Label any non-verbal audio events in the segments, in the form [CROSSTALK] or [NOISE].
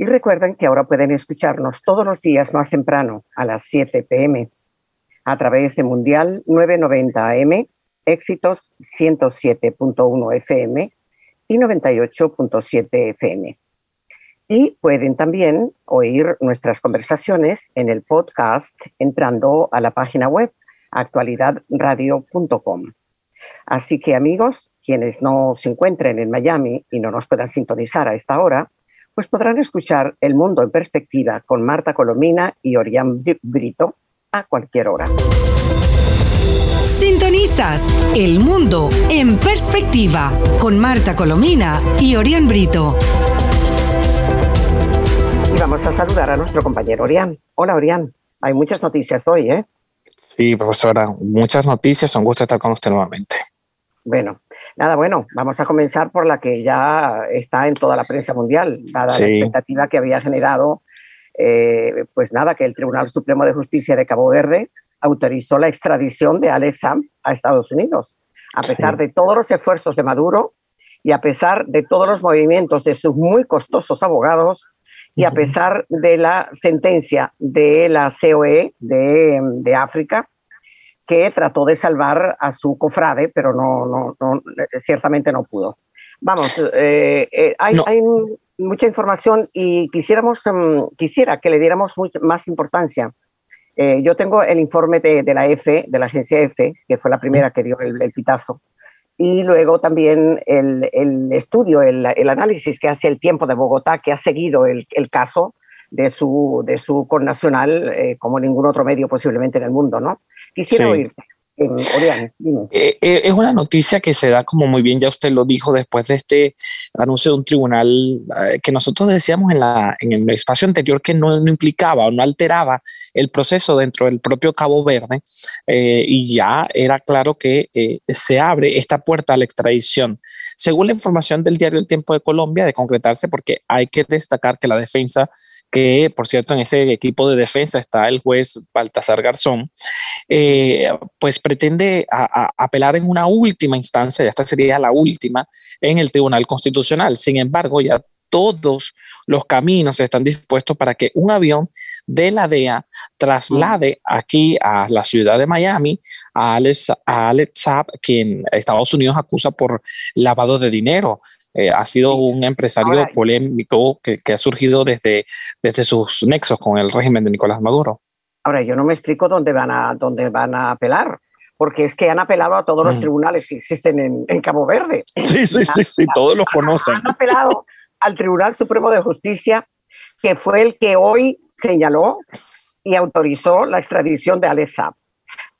Y recuerden que ahora pueden escucharnos todos los días más temprano, a las 7 pm, a través de Mundial 990 AM, Éxitos 107.1 FM y 98.7 FM. Y pueden también oír nuestras conversaciones en el podcast entrando a la página web actualidadradio.com. Así que amigos, quienes no se encuentren en Miami y no nos puedan sintonizar a esta hora, pues podrán escuchar El Mundo en Perspectiva con Marta Colomina y Orián Brito a cualquier hora. Sintonizas El Mundo en Perspectiva con Marta Colomina y Orián Brito. Y vamos a saludar a nuestro compañero Orián. Hola Orián, hay muchas noticias hoy, ¿eh? Sí, profesora, muchas noticias, un gusto estar con usted nuevamente. Bueno, Nada, bueno, vamos a comenzar por la que ya está en toda la prensa mundial, dada la expectativa que había generado, eh, pues nada, que el Tribunal Supremo de Justicia de Cabo Verde autorizó la extradición de Alex Sam a Estados Unidos, a pesar de todos los esfuerzos de Maduro y a pesar de todos los movimientos de sus muy costosos abogados y a pesar de la sentencia de la COE de, de África, que trató de salvar a su cofrade, pero no, no, no ciertamente no pudo. Vamos, eh, eh, hay, hay, mucha información y quisiéramos, mm, quisiera que le diéramos más importancia. Eh, yo tengo el informe de, de, la EFE, de la agencia EFE, que fue la primera que dio el, pitazo, y luego también el, el estudio, el, el, análisis que hace el tiempo de Bogotá, que ha seguido el, caso de su, de su connacional como ningún otro medio posiblemente en el mundo, ¿no? Quisiera oírte. Eh, eh, es una noticia que se da como muy bien, ya usted lo dijo, después de este anuncio de un tribunal eh, que nosotros decíamos en, la, en el espacio anterior que no, no implicaba o no alteraba el proceso dentro del propio Cabo Verde y ya era claro que se abre esta puerta a la extradición. Según la información del diario El Tiempo de Colombia, de concretarse, porque hay que destacar que la defensa que por cierto en ese equipo de defensa está el juez Baltasar Garzón, eh, pues pretende apelar en una última instancia, ya esta sería la última, en el Tribunal Constitucional. Sin embargo, ya todos los caminos están dispuestos para que un avión de la DEA traslade aquí a la ciudad de Miami a Alex, a Alex Saab, quien Estados Unidos acusa por lavado de dinero. Eh, ha sido un empresario polémico que, ha surgido desde, desde sus nexos con el régimen de Nicolás Maduro. Ahora, yo no me explico dónde van a, dónde van a apelar, porque es que han apelado a todos los mm. tribunales que existen en, Cabo Verde. Sí, sí, sí, sí, todos los conocen. Han apelado al Tribunal Supremo de Justicia, que fue el que hoy señaló y autorizó la extradición de Alex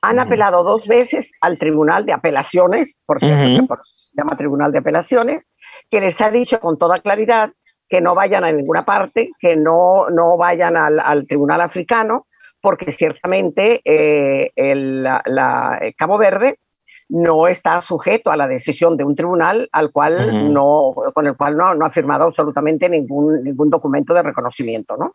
Han apelado dos veces al Tribunal de Apelaciones, por cierto, se llama Tribunal de Apelaciones, que les ha dicho con toda claridad que no vayan a ninguna parte, que no, no vayan al, Tribunal Africano, porque ciertamente eh, el, la, eh, Cabo Verde no está sujeto a la decisión de un tribunal al cual no, con el cual no, no, ha firmado absolutamente ningún, ningún documento de reconocimiento. ¿no?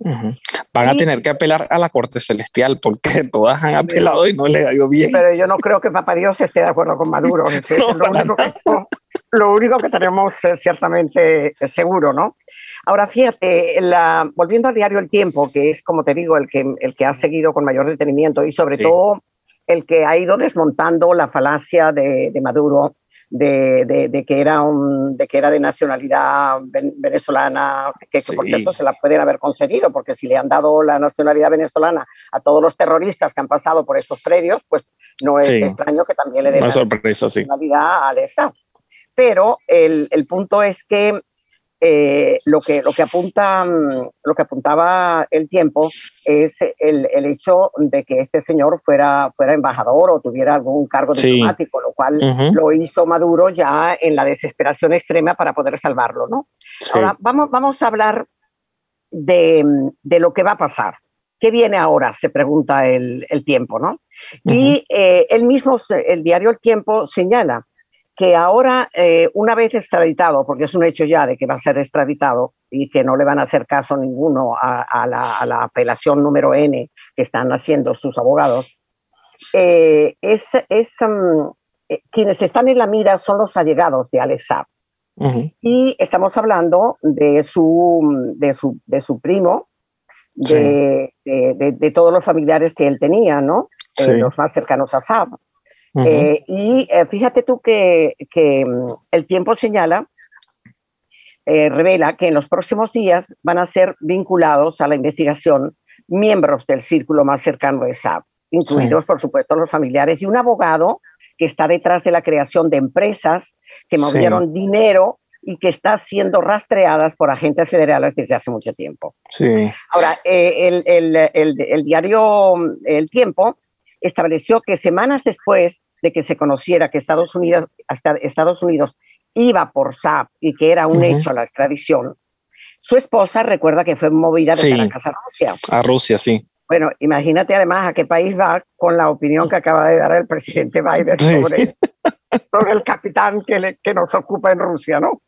Van a tener que apelar a la Corte Celestial porque [LAUGHS] todas han apelado y no le ha ido bien. Pero yo no creo que Papá Dios esté de acuerdo con Maduro. [LAUGHS] lo único que tenemos es ciertamente seguro, ¿no? Ahora, fíjate, la, volviendo al diario El Tiempo, que es, como te digo, el que, el que ha seguido con mayor detenimiento y sobre todo el que ha ido desmontando la falacia de, de Maduro de, de, que era un, de que era de nacionalidad venezolana, que, por cierto se la pueden haber concedido, porque si le han dado la nacionalidad venezolana a todos los terroristas que han pasado por esos predios, pues no es extraño que también le den la nacionalidad a esa. Pero el, el punto es que eh, lo que lo que apunta lo que apuntaba el tiempo es el, el, hecho de que este señor fuera fuera embajador o tuviera algún cargo diplomático lo cual lo hizo Maduro ya en la desesperación extrema para poder salvarlo no ahora vamos vamos a hablar de, de, lo que va a pasar. ¿qué viene ahora? Se pregunta el, tiempo, ¿no? Y eh, el mismo, el diario El Tiempo señala que ahora, eh, una vez extraditado, porque es un hecho ya de que va a ser extraditado y que no le van a hacer caso ninguno a, la, apelación número N que están haciendo sus abogados, eh, es, mm, eh, quienes están en la mira son los allegados de Alex Saab. Y estamos hablando de su, de su, de su primo, de, de, todos los familiares que él tenía, ¿no? los más cercanos a Saab. Eh, y eh, fíjate tú que, mm, el tiempo señala, eh, revela que en los próximos días van a ser vinculados a la investigación miembros del círculo más cercano de SAP, incluidos, por supuesto, los familiares y un abogado que está detrás de la creación de empresas que movieron dinero y que está siendo rastreadas por agentes federales desde hace mucho tiempo. Sí. Ahora, el, el, el, el, diario mm, El Tiempo estableció que semanas después de que se conociera que Estados Unidos, hasta Estados Unidos iba por SAP y que era un hecho la extradición, su esposa recuerda que fue movida de Caracas a Rusia. A Rusia, sí. Bueno, imagínate además a qué país va con la opinión que acaba de dar el presidente Biden [LAUGHS] sobre, el capitán que, que, nos ocupa en Rusia, ¿no?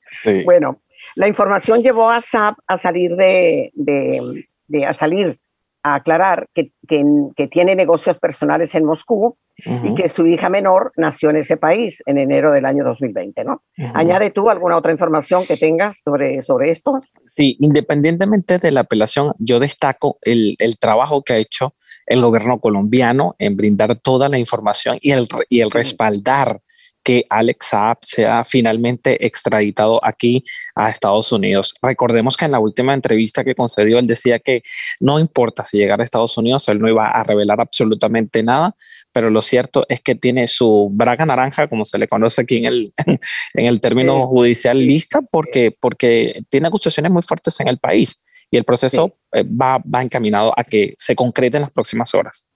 Bueno, la información llevó a SAP a salir de, de, de a salir a aclarar que, que, tiene negocios personales en Moscú y que su hija menor nació en ese país en enero del año 2020, ¿no? Añade tú alguna otra información que tengas sobre, sobre esto. Sí, independientemente de la apelación, yo destaco el, el trabajo que ha hecho el gobierno colombiano en brindar toda la información y el, y el respaldar que Alex Saab sea finalmente extraditado aquí a Estados Unidos. Recordemos que en la última entrevista que concedió, él decía que no importa si llegara a Estados Unidos, él no iba a revelar absolutamente nada, pero lo cierto es que tiene su braga naranja, como se le conoce aquí en el, [LAUGHS] en el término judicial, lista porque, porque tiene acusaciones muy fuertes en el país y el proceso eh, va, va encaminado a que se concrete en las próximas horas.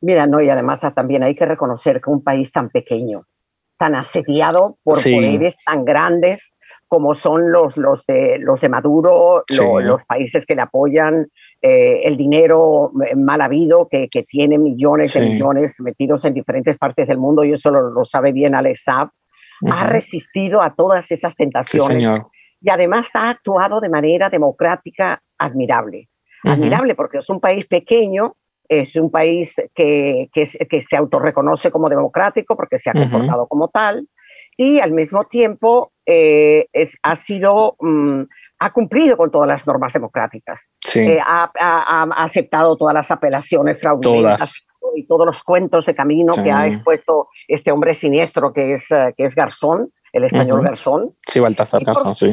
Mira, no, y además también hay que reconocer que un país tan pequeño, tan asediado por poderes tan grandes como son los, los, de, los de Maduro, los países que le apoyan, eh, el dinero eh, mal habido que, que tiene millones de millones metidos en diferentes partes del mundo, y eso lo, sabe bien Alex Saab, ha resistido a todas esas tentaciones y además ha actuado de manera democrática admirable. Admirable porque es un país pequeño es un país que, que, que se autorreconoce como democrático porque se ha comportado como tal y al mismo tiempo eh, es, ha sido, mm, ha cumplido con todas las normas democráticas. Eh, ha, aceptado todas las apelaciones fraudulentas y todos los cuentos de camino que ha expuesto este hombre siniestro que es, eh, que es Garzón, el español Garzón. Sí, Baltasar Garzón, sí.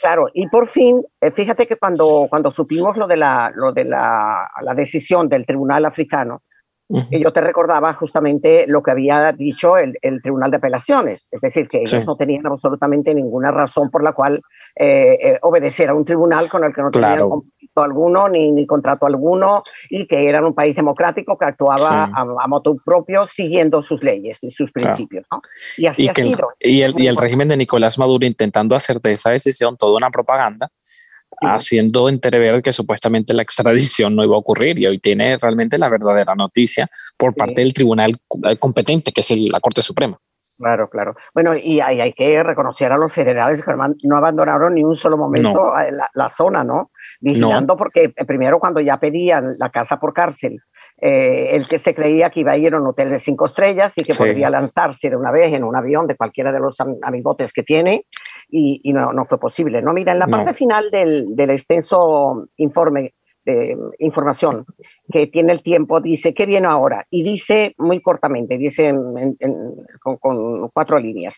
Claro, y por fin, eh, fíjate que cuando, cuando supimos lo de, la, lo de la, la decisión del Tribunal Africano, yo te recordaba justamente lo que había dicho el, el, Tribunal de Apelaciones, es decir, que ellos no tenían absolutamente ninguna razón por la cual eh, eh, obedecer a un tribunal con el que no tenían conflicto alguno ni, ni, contrato alguno y que eran un país democrático que actuaba a, modo propio siguiendo sus leyes y sus principios. Y así ha sido. y, el, y el régimen de Nicolás Maduro intentando hacer de esa decisión toda una propaganda haciendo entrever que supuestamente la extradición no iba a ocurrir y hoy tiene realmente la verdadera noticia por parte del tribunal eh, competente, que es la Corte Suprema. Claro, claro. Bueno, y hay, hay, que reconocer a los federales que no abandonaron ni un solo momento la, zona, ¿no? Vigilando, porque eh, primero cuando ya pedían la casa por cárcel, eh, el que se creía que iba a ir a un hotel de cinco estrellas y que podría lanzarse de una vez en un avión de cualquiera de los amigotes que tiene, y, no, no, fue posible. ¿no? Mira, en la parte final del, del, extenso informe de información que tiene el tiempo, dice, ¿qué viene ahora? Y dice muy cortamente, dice con, con, cuatro líneas.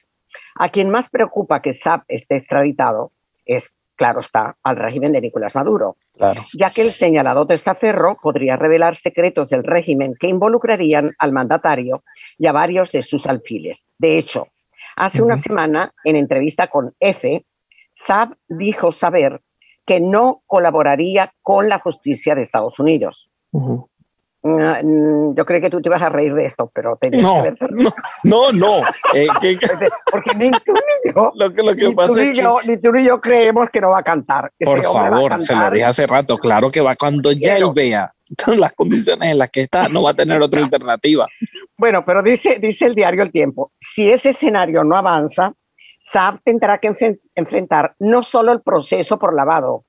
A quien más preocupa que SAP esté extraditado es, claro está, al régimen de Nicolás Maduro, claro. ya que el señalado testaferro podría revelar secretos del régimen que involucrarían al mandatario y a varios de sus alfiles. De hecho, Hace una semana, en entrevista con EFE, Saab dijo saber que no colaboraría con la justicia de Estados Unidos. Ah, mm, yo creo que tú te ibas a reír de esto, pero te no, no, no, eh, [LAUGHS] porque ni tú ni yo, lo que, lo que ni, pasa tú ni, yo ni tú yo creemos que no va a cantar. Por favor, se lo dije hace rato, claro que va cuando ya él vea [LAUGHS] las condiciones en las que está, no va a tener otra alternativa. Bueno, pero dice, dice el diario El Tiempo, si ese escenario no avanza, Saab tendrá que enfrentar no solo el proceso por lavado,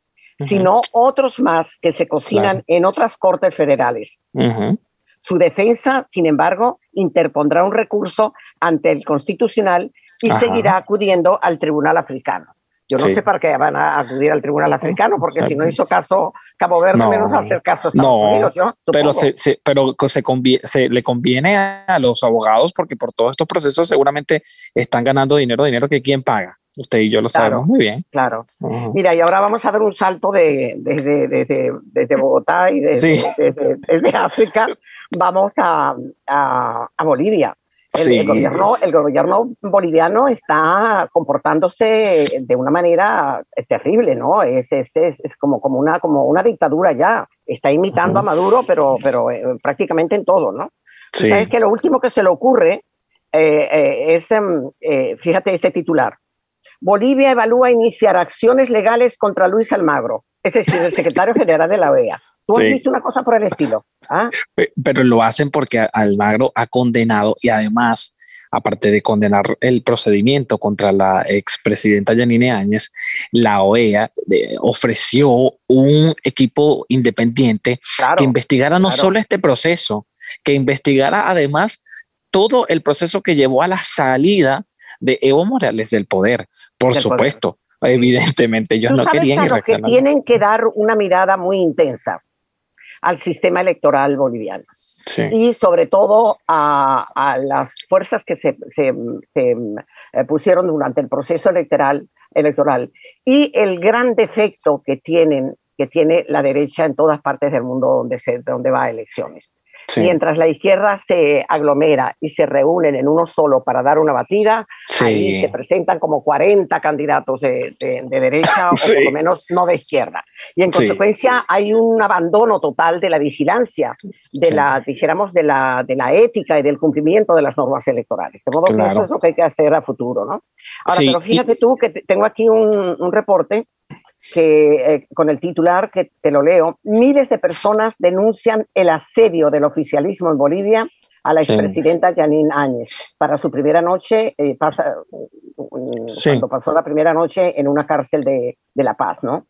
sino otros más que se cocinan en otras cortes federales. Su defensa, sin embargo, interpondrá un recurso ante el Constitucional y seguirá acudiendo al Tribunal Africano. Yo no sé para qué van a acudir al Tribunal Africano, porque si no hizo caso Cabo Verde, menos hacer caso a Estados Unidos, pero, se, pero se, se, le conviene a los abogados porque por todos estos procesos seguramente están ganando dinero, dinero que quién paga. Usted y yo lo sabemos muy bien. Claro. Mira, y ahora vamos a dar un salto de, desde, desde, Bogotá y desde, desde, África, vamos a, a, a Bolivia. El, gobierno, el gobierno boliviano está comportándose de una manera terrible, ¿no? Es, es, es, como, como, una, como una dictadura ya. Está imitando a Maduro, pero, pero eh, prácticamente en todo, ¿no? Sí. Sabes que lo último que se le ocurre eh, eh, es, em, fíjate este titular, Bolivia evalúa iniciar acciones legales contra Luis Almagro, es decir, el secretario general de la OEA. ¿Tú has visto una cosa por el estilo? ¿Ah? Pero lo hacen porque Almagro ha condenado y además, aparte de condenar el procedimiento contra la expresidenta Yanine Áñez, la OEA ofreció un equipo independiente que investigara no solo este proceso, que investigara además todo el proceso que llevó a la salida de Evo Morales del poder, por supuesto. Evidentemente, ellos no querían que tienen que dar una mirada muy intensa al sistema electoral boliviano. Y sobre todo a, las fuerzas que se, eh, pusieron durante el proceso electoral, electoral y el gran defecto que, tienen, que tiene la derecha en todas partes del mundo donde, se, donde va a elecciones. Mientras la izquierda se aglomera y se reúnen en uno solo para dar una batida, ahí se presentan como 40 candidatos de, derecha o [LAUGHS] por lo menos no de izquierda. Y en consecuencia hay un abandono total de la vigilancia, de la, dijéramos, de la, de la ética y del cumplimiento de las normas electorales. De modo que eso es lo que hay que hacer a futuro, ¿no? Ahora, pero fíjate tú que tengo aquí un, un reporte que eh, con el titular que te lo leo, miles de personas denuncian el asedio del oficialismo en Bolivia a la expresidenta Janine Áñez. Para su primera noche, eh, pasa, cuando pasó la primera noche en una cárcel de, de La Paz, ¿no?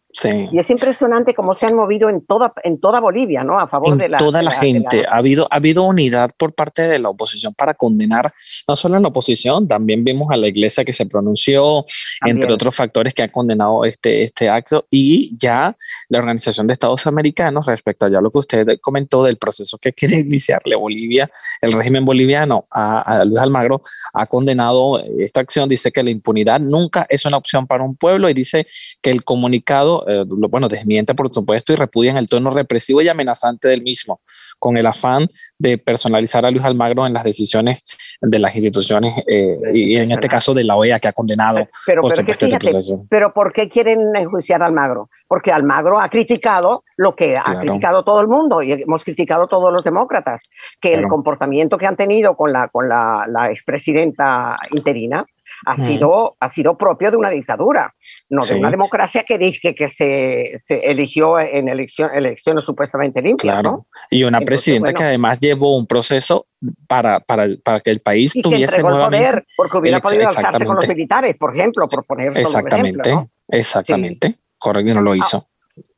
Y es impresionante cómo se han movido en toda, en toda Bolivia, ¿no? A favor de la. Toda la, gente. Ha, habido, ha habido unidad por parte de la oposición para condenar, no solo en la oposición, también vimos a la iglesia que se pronunció, entre otros factores que ha condenado este, este acto. Y ya la Organización de Estados Americanos, respecto a ya lo que usted comentó del proceso que [LAUGHS] quiere iniciarle Bolivia, el régimen boliviano a, Luis Almagro, ha condenado esta acción. Dice que la impunidad nunca es una opción para un pueblo y dice que el comunicado eh, bueno, desmiente por supuesto y repudian el tono represivo y amenazante del mismo, con el afán de personalizar a Luis Almagro en las decisiones de las instituciones eh, y en este caso de la OEA que ha condenado pero, por supuesto este proceso. Pero ¿por qué quieren enjuiciar a Almagro? Porque Almagro ha criticado lo que ha criticado todo el mundo y hemos criticado todos los demócratas, que el comportamiento que han tenido con la, con la, la expresidenta interina ha, sido, ha sido propio de una dictadura, no de una democracia que dije que se, se eligió en elección, elecciones supuestamente limpias. Claro. Y una presidenta que además llevó un proceso para, para, para que el país tuviese nuevamente... poder, porque hubiera podido alzarse con los militares, por ejemplo, por poner Exactamente, ejemplo, exactamente. Correcto, no lo hizo.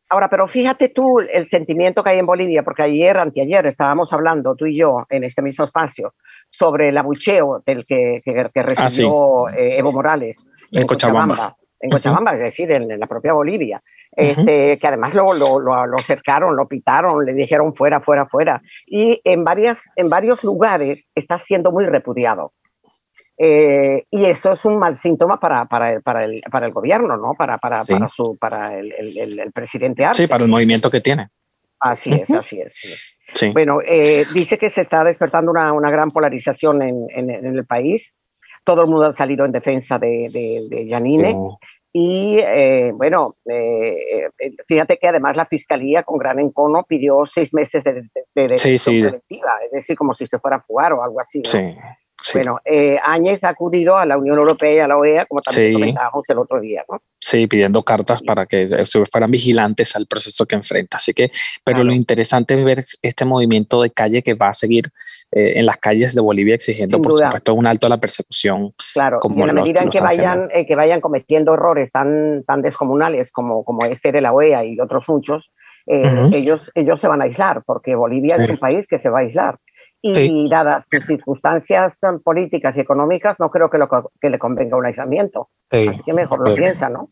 Ahora, pero fíjate tú el sentimiento que hay en Bolivia, porque ayer, anteayer, estábamos hablando tú y yo en este mismo espacio sobre el abucheo del que, que, ah, recibió eh, Evo Morales en, Cochabamba. En Cochabamba, es decir, en, la propia Bolivia. Este, que además lo, lo, lo, lo, cercaron, lo pitaron, le dijeron fuera, fuera, fuera. Y en, varias, en varios lugares está siendo muy repudiado. Eh, y eso es un mal síntoma para, para, el, para, el, para el gobierno, ¿no? Para, para, su, para el, el, el presidente Sí, para el movimiento que tiene. Así es, así es. Bueno, eh, dice que se está despertando una, una gran polarización en, en, el país. Todo el mundo ha salido en defensa de, de, Yanine. Y eh, bueno, eh, fíjate que además la fiscalía con gran encono pidió seis meses de, de, de preventiva, es decir, como si se fuera a jugar o algo así. Sí. Bueno, eh, Áñez ha acudido a la Unión Europea y a la OEA, como también comentábamos el otro día, ¿no? Sí, pidiendo cartas para que fueran vigilantes al proceso que enfrenta. Así que, pero lo interesante es ver este movimiento de calle que va a seguir eh, en las calles de Bolivia exigiendo, por supuesto, un alto a la persecución. Claro, y en la medida en que vayan, eh, que vayan cometiendo errores tan, tan descomunales como, como este de la OEA y otros muchos, eh, ellos, ellos se van a aislar, porque Bolivia es un país que se va a aislar. Y, dadas sus circunstancias políticas y económicas, no creo que, lo, que le convenga un aislamiento. Así que mejor lo piensa, ¿no?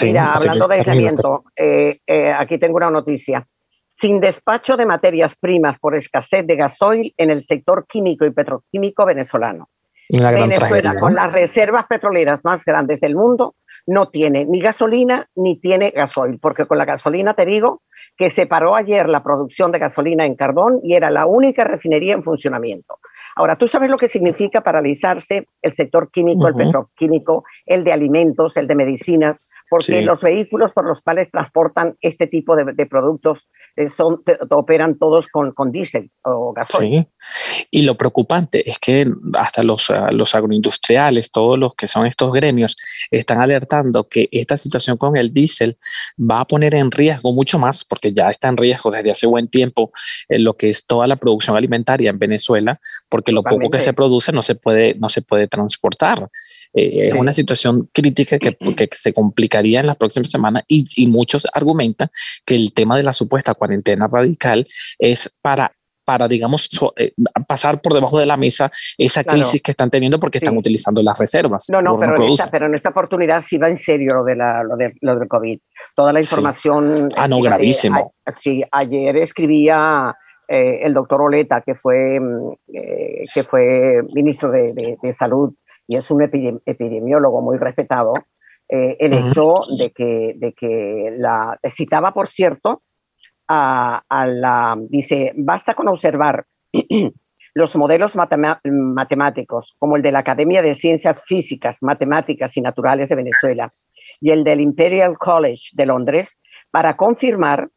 Mira, hablando de aislamiento, eh, eh, aquí tengo una noticia. Sin despacho de materias primas por escasez de gasoil en el sector químico y petroquímico venezolano. Venezuela, con las reservas petroleras más grandes del mundo, no tiene ni gasolina ni tiene gasoil, porque con la gasolina, te digo, que se paró ayer la producción de gasolina en Cardón y era la única refinería en funcionamiento. Ahora, ¿tú sabes lo que significa paralizarse el sector químico, el petroquímico, el de alimentos, el de medicinas? Porque los vehículos por los cuales transportan este tipo de, productos eh, son, operan todos con, con diésel o gasolina. Sí. Y lo preocupante es que hasta los, ah, los agroindustriales, todos los que son estos gremios, están alertando que esta situación con el diésel va a poner en riesgo mucho más, porque ya está en riesgo desde hace buen tiempo eh, lo que es toda la producción alimentaria en Venezuela, porque lo poco que se produce no se puede, no se puede transportar. Eh, es una situación crítica que, [CLEARS THROAT] que se complica en las próximas semanas y, muchos argumentan que el tema de la supuesta cuarentena radical es para para, digamos, eh, pasar por debajo de la mesa esa crisis que están teniendo porque están utilizando las reservas. No, no, pero, en esta, pero en esta oportunidad sí va en serio lo, de la, lo, de, lo del COVID. Toda la información. Ah, no, gravísimo. sí, ayer escribía eh, el doctor Oleta, que fue, mm, eh, que fue ministro de, de, de, Salud y es un epidemiólogo muy respetado, eh, el hecho de que, de que la citaba, por cierto, a, la, dice, basta con observar [CLEARS THROAT] los modelos matemáticos, como el de la Academia de Ciencias Físicas, Matemáticas y Naturales de Venezuela y el del Imperial College de Londres, para confirmar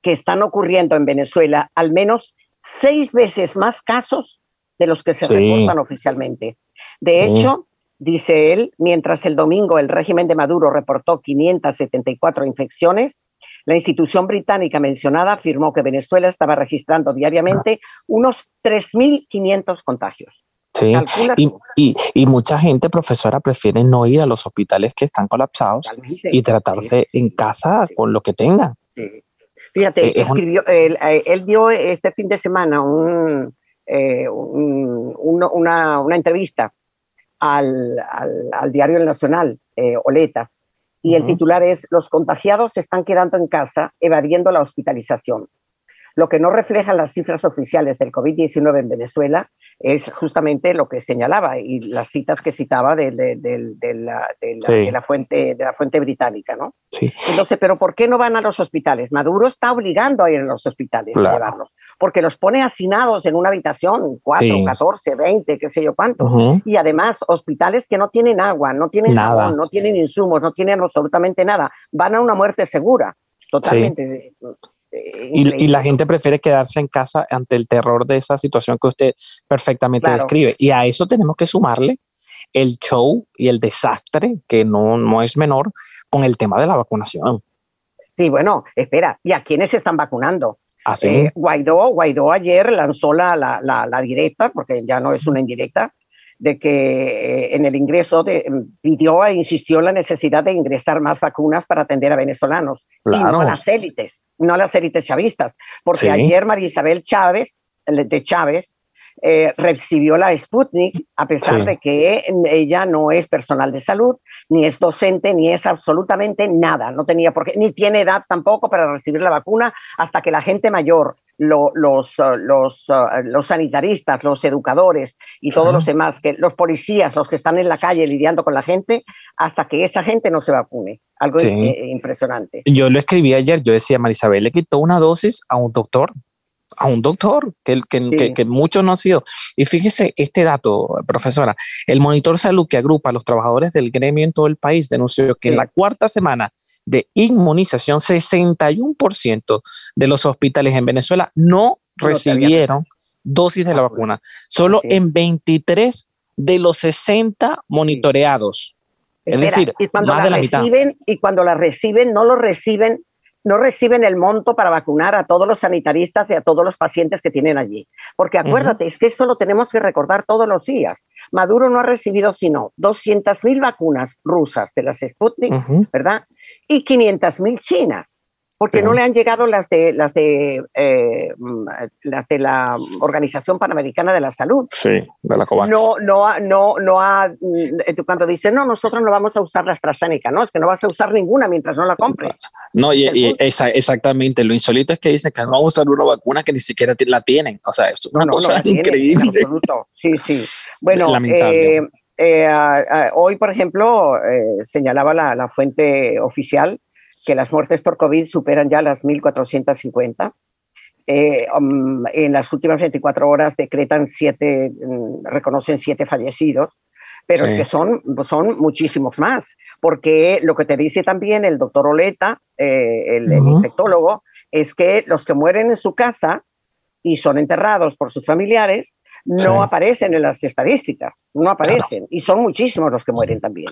que están ocurriendo en Venezuela al menos seis veces más casos de los que se reportan oficialmente. De hecho, dice él, mientras el domingo el régimen de Maduro reportó 574 infecciones, la institución británica mencionada afirmó que Venezuela estaba registrando diariamente unos 3.500 contagios. Sí, y, y, mucha gente, profesora, prefiere no ir a los hospitales que están colapsados y tratarse en casa con lo que tengan. Fíjate, eh, escribió, eh, él, dio este fin de semana un, eh, una, una entrevista al, al, diario El Nacional, eh, Oleta, y el titular es Los contagiados se están quedando en casa evadiendo la hospitalización. Lo que no reflejan las cifras oficiales del COVID-19 en Venezuela es justamente lo que señalaba y las citas que citaba de, la, fuente, de la fuente británica, ¿no? Sí. Entonces, pero ¿por qué no van a los hospitales? Maduro está obligando a ir a los hospitales a llevarlos, porque los pone hacinados en una habitación, 4, 14, 20, qué sé yo cuánto. Y además, hospitales que no tienen agua, no tienen nada, no tienen insumos, no tienen absolutamente nada. Van a una muerte segura, totalmente. Y, la gente prefiere quedarse en casa ante el terror de esa situación que usted perfectamente describe. Y a eso tenemos que sumarle el show y el desastre, que no, no es menor, con el tema de la vacunación. Sí, bueno, espera, ¿y a quiénes se están vacunando? Así. ¿Ah, eh, Guaidó, Guaidó ayer lanzó la, la, la, directa, porque ya no es una indirecta, de que eh, en el ingreso de, pidió e insistió en la necesidad de ingresar más vacunas para atender a venezolanos y no a las élites, no a las élites chavistas, porque ayer María Isabel Chávez, de Chávez, eh, recibió la Sputnik a pesar de que ella no es personal de salud, ni es docente, ni es absolutamente nada, no tenía por qué, ni tiene edad tampoco para recibir la vacuna hasta que la gente mayor los, uh, los, uh, los sanitaristas, los educadores y todos los demás, que los policías, los que están en la calle lidiando con la gente, hasta que esa gente no se vacune. Algo impresionante. Yo lo escribí ayer, yo decía, Marisabel le quitó una dosis a un doctor a un doctor, que, que, que, muchos no han sido. Y fíjese este dato, profesora, el monitor salud que agrupa a los trabajadores del gremio en todo el país denunció que en la cuarta semana de inmunización, 61% de los hospitales en Venezuela no recibieron dosis de la vacuna. Solo en 23 de los 60 monitoreados. Es decir, más de la reciben, mitad. Y cuando la reciben, no lo reciben no reciben el monto para vacunar a todos los sanitaristas y a todos los pacientes que tienen allí. Porque acuérdate, es que eso lo tenemos que recordar todos los días. Maduro no ha recibido sino 200.000 vacunas rusas de las Sputnik, ¿verdad? Y 500.000 chinas porque no le han llegado las de las de eh, las de la Organización Panamericana de la Salud. Sí, de la COVAX. No, no, no, no ha eh, cuando dice no, nosotros no vamos a usar la AstraZeneca, no, es que no vas a usar ninguna mientras no la compres. No, y, exactamente, lo insólito es que dicen que no vamos a usar una vacuna que ni siquiera la tienen, o sea, es una cosa increíble. sí, sí. Bueno, eh, hoy, por ejemplo, señalaba la, la fuente oficial que las muertes por COVID superan ya las 1.450. Eh, um, en las últimas 24 horas decretan siete, mm, reconocen siete fallecidos, pero es que son, son muchísimos más, porque lo que te dice también el doctor Oleta, eh, el, infectólogo, es que los que mueren en su casa y son enterrados por sus familiares, no aparecen en las estadísticas, no aparecen, y son muchísimos los que mueren también.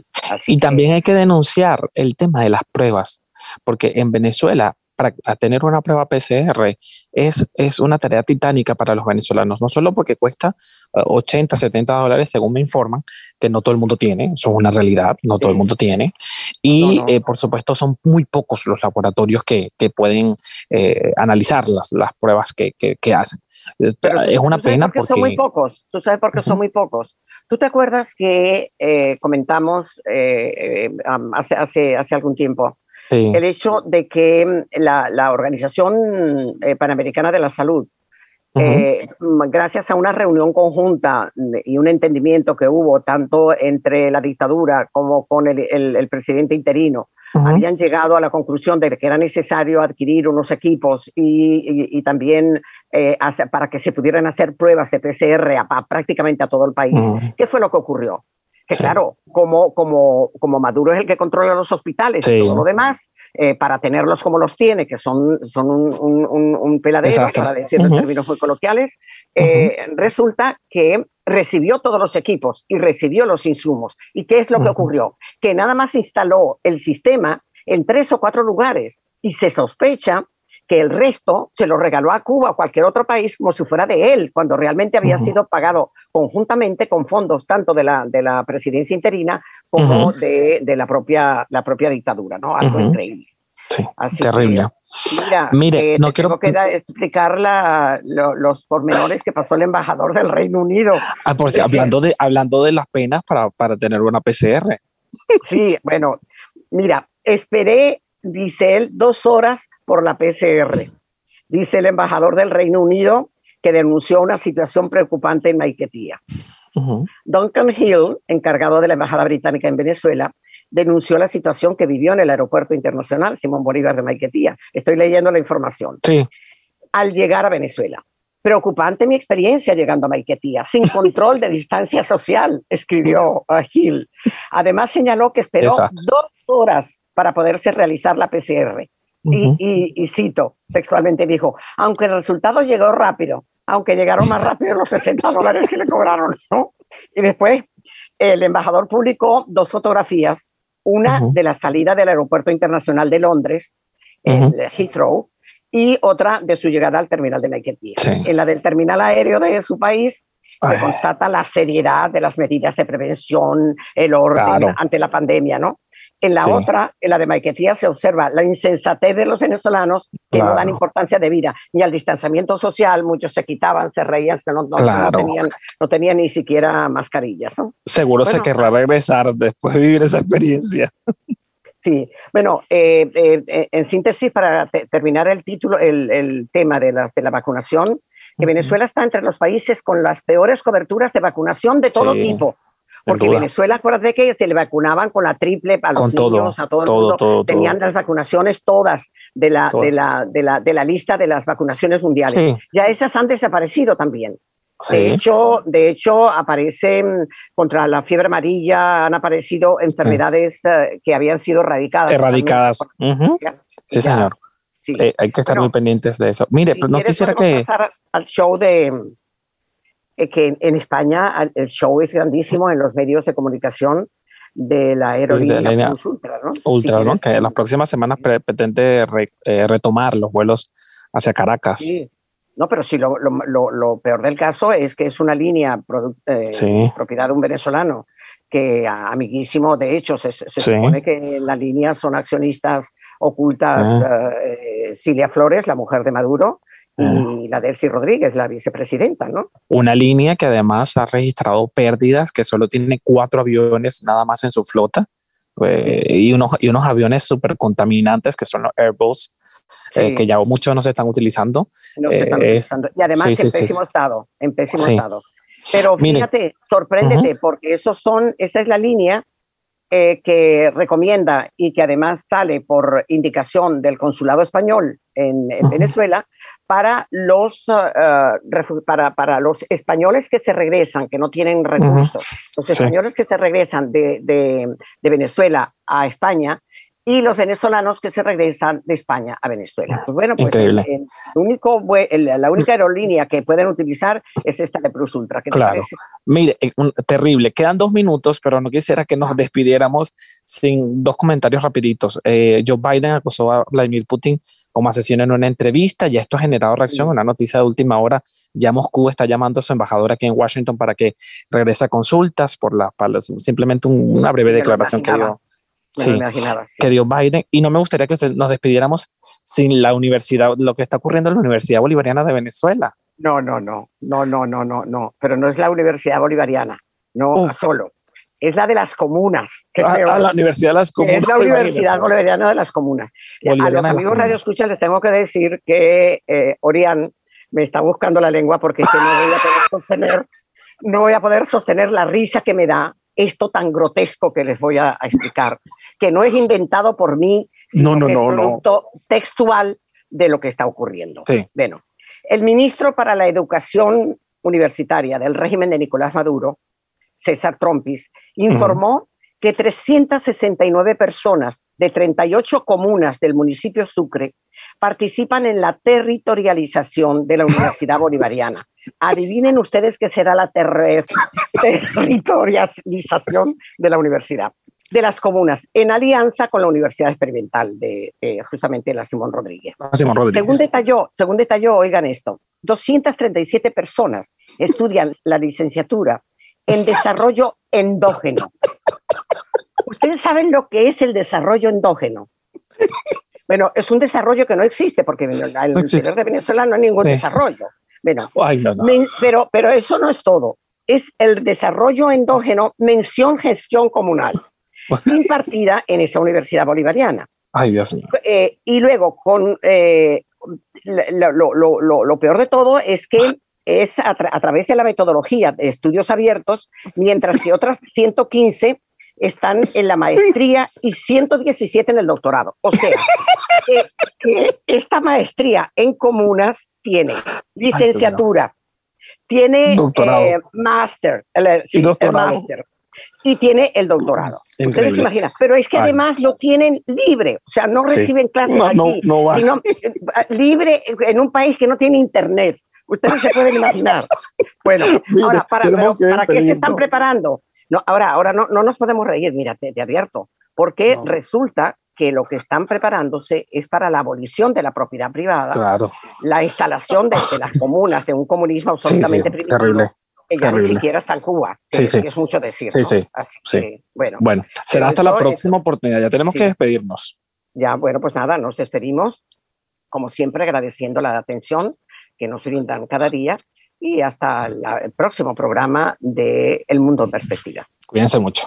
y también hay que denunciar el tema de las pruebas porque en Venezuela para tener una prueba PCR es, es una tarea titánica para los venezolanos, no solo porque cuesta 80, eh, 70 dólares, según me informan, que no todo el mundo tiene, eso es una realidad, no todo el mundo tiene, y eh, por supuesto son muy pocos los laboratorios que, que pueden eh, analizar las, las pruebas que, que, hacen. es una pena porque... Son muy pocos, tú sabes por qué son muy pocos. ¿Tú te acuerdas que comentamos hace, hace, hace algún tiempo el hecho de que mm, la, Organización eh, Panamericana de la Salud, eh, mm, gracias a una reunión conjunta y un entendimiento que hubo tanto entre la dictadura como con el, presidente interino, habían llegado a la conclusión de que era necesario adquirir unos equipos y, también eh, para que se pudieran hacer pruebas de PCR a, prácticamente a todo el país. ¿Qué fue lo que ocurrió? Que claro, como, como, como Maduro es el que controla los hospitales y todo lo demás, eh, para tenerlos como los tiene, que son, son un, un, un peladero, para decirlo en términos muy coloquiales, eh, resulta que recibió todos los equipos y recibió los insumos. ¿Y qué es lo que ocurrió? Que nada más instaló el sistema en tres o cuatro lugares y se sospecha que el resto se lo regaló a Cuba o cualquier otro país como si fuera de él, cuando realmente había sido pagado conjuntamente con fondos tanto de la, de la presidencia interina como de, de, la, propia, la propia dictadura, ¿no? Algo increíble. Sí, terrible. mira, Mire, eh, no quiero que explicar la, los pormenores que pasó el embajador del Reino Unido. Ah, por si, [LAUGHS] hablando, de, hablando de las penas para, para tener una PCR. Sí, bueno, mira, esperé, dice él, dos horas por la PCR. Dice el embajador del Reino Unido que denunció una situación preocupante en Maiquetía. Duncan Hill, encargado de la Embajada Británica en Venezuela, denunció la situación que vivió en el Aeropuerto Internacional Simón Bolívar de Maiquetía. Estoy leyendo la información. Sí. Al llegar a Venezuela. Preocupante mi experiencia llegando a Maiquetía, sin [LAUGHS] control de distancia social, escribió Hill. Además señaló que esperó dos horas para poderse realizar la PCR y, cito textualmente, dijo, aunque el resultado llegó rápido, aunque llegaron más rápido los 60 dólares que le cobraron, ¿no? Y después el embajador publicó dos fotografías, una de la salida del Aeropuerto Internacional de Londres, en Heathrow, y otra de su llegada al terminal de Maiquetía. En la del terminal aéreo de su país se constata la seriedad de las medidas de prevención, el orden ante la pandemia, ¿no? En la otra, en la de Maiquetía, se observa la insensatez de los venezolanos que no dan importancia de vida ni al distanciamiento social. Muchos se quitaban, se reían, no, no, tenían, ni siquiera mascarillas. Seguro se querrá regresar después de vivir esa experiencia. Sí, bueno, eh, eh, eh, en síntesis, para terminar el título, el, tema de la, de la vacunación, que Venezuela está entre los países con las peores coberturas de vacunación de todo tipo. Porque Venezuela, acuérdate que se le vacunaban con la triple a los niños, a todo el mundo. Tenían las vacunaciones todas de la, de la, de, la, de, la, lista de las vacunaciones mundiales. Ya esas han desaparecido también. De, hecho, de hecho, aparecen contra la fiebre amarilla, han aparecido enfermedades eh, que habían sido erradicadas. Erradicadas. Sí, señor. Eh, hay que estar muy pendientes de eso. Mire, pero no quisiera que... Pasar al show de, que en España el show es grandísimo en los medios de comunicación de la aerolínea Ultra, ¿no? Ultra, ¿no? Que en las próximas semanas pretende eh, retomar los vuelos hacia Caracas. Sí. No, pero sí, lo, lo, lo, peor del caso es que es una línea eh, propiedad de un venezolano que amiguísimo, de hecho, se, supone que en la línea son accionistas ocultas ah. eh, Cilia Flores, la mujer de Maduro, y la Delcy Rodríguez, la vicepresidenta, ¿no? Una línea que además ha registrado pérdidas, que solo tiene cuatro aviones nada más en su flota, eh, y, unos, y unos aviones súper contaminantes que son los Airbus, eh, que ya muchos no se están utilizando. No se están utilizando. Y además en pésimo estado, en pésimo estado. Pero fíjate, sorpréndete, porque esos son, esa es la línea eh, que recomienda y que además sale por indicación del consulado español en, Venezuela para los, uh, para, para, los españoles que se regresan, que no tienen recursos. Los españoles que se regresan de, de, de Venezuela a España y los venezolanos que se regresan de España a Venezuela. Pues bueno, pues el, único, la única aerolínea que pueden utilizar es esta de Plus Ultra. claro. Mire, eh, terrible. Quedan dos minutos, pero no quisiera que nos [LAUGHS] despidiéramos sin dos comentarios rapiditos. Eh, Joe Biden acusó a Vladimir Putin como asesino en una entrevista. Ya esto ha generado reacción. Una noticia de última hora. Ya Moscú está llamando a su embajador aquí en Washington para que regrese a consultas por la, simplemente una breve declaración que dio sí, que dio Biden. Y no me gustaría que nos despidiéramos sin la universidad, lo que está ocurriendo en la Universidad Bolivariana de Venezuela. No, no, no, no, no, no, no, no, pero no es la Universidad Bolivariana, no solo. Es la de las comunas. Que ah, ah, la Universidad de las Comunas. Es la Universidad Bolivariana de las Comunas. a los amigos Radio Escucha les tengo que decir que eh, Orián me está buscando la lengua porque no voy a poder [LAUGHS] sostener, no voy a poder sostener la risa que me da esto tan grotesco que les voy a, explicar, que no es inventado por mí, sino no, no, no, es producto textual de lo que está ocurriendo. Bueno, el ministro para la Educación Universitaria del régimen de Nicolás Maduro, César Trompis, informó que 369 personas de 38 comunas del municipio Sucre participan en la territorialización de la Universidad [LAUGHS] Bolivariana. Adivinen ustedes qué será la [LAUGHS] territorialización de la universidad, de las comunas, en alianza con la Universidad Experimental de eh, justamente la Simón Rodríguez. Simón Rodríguez. Según detalló, según detalló, oigan esto, 237 personas estudian la licenciatura en desarrollo endógeno. ¿Ustedes saben lo que es el desarrollo endógeno? Bueno, es un desarrollo que no existe, porque en el interior de Venezuela no hay ningún desarrollo. Bueno, pero, pero eso no es todo. Es el desarrollo endógeno, mención gestión comunal, [LAUGHS] impartida en esa universidad bolivariana. Ay, Dios mío. Eh, y luego, con eh, lo, lo, lo, peor de todo es que [LAUGHS] es a, a, través de la metodología de estudios abiertos, mientras que otras [LAUGHS] 115 están en la maestría y 117 en el doctorado. O sea, que, esta maestría en comunas tiene licenciatura, tiene eh, máster, y y tiene el doctorado. Ustedes se imaginan, pero es que además lo tienen libre, o sea, no reciben clases aquí, sino eh, libre en un país que no tiene internet. Ustedes se pueden imaginar. [LAUGHS] Bueno, ahora, ¿para, ¿para qué se están preparando? No, ahora, ahora no, no nos podemos reír, mira, te, abierto, porque resulta que lo que están preparándose es para la abolición de la propiedad privada, claro. la instalación de, las comunas de un comunismo absolutamente sí, terrible. Que ya ni siquiera está en Cuba, que, es mucho decir. Sí, sí, sí. bueno, bueno, será hasta la próxima oportunidad, ya tenemos que despedirnos. Ya, bueno, pues nada, nos despedimos, como siempre, agradeciendo la atención que nos brindan cada día y hasta el próximo programa de El Mundo en Perspectiva. Cuídense mucho.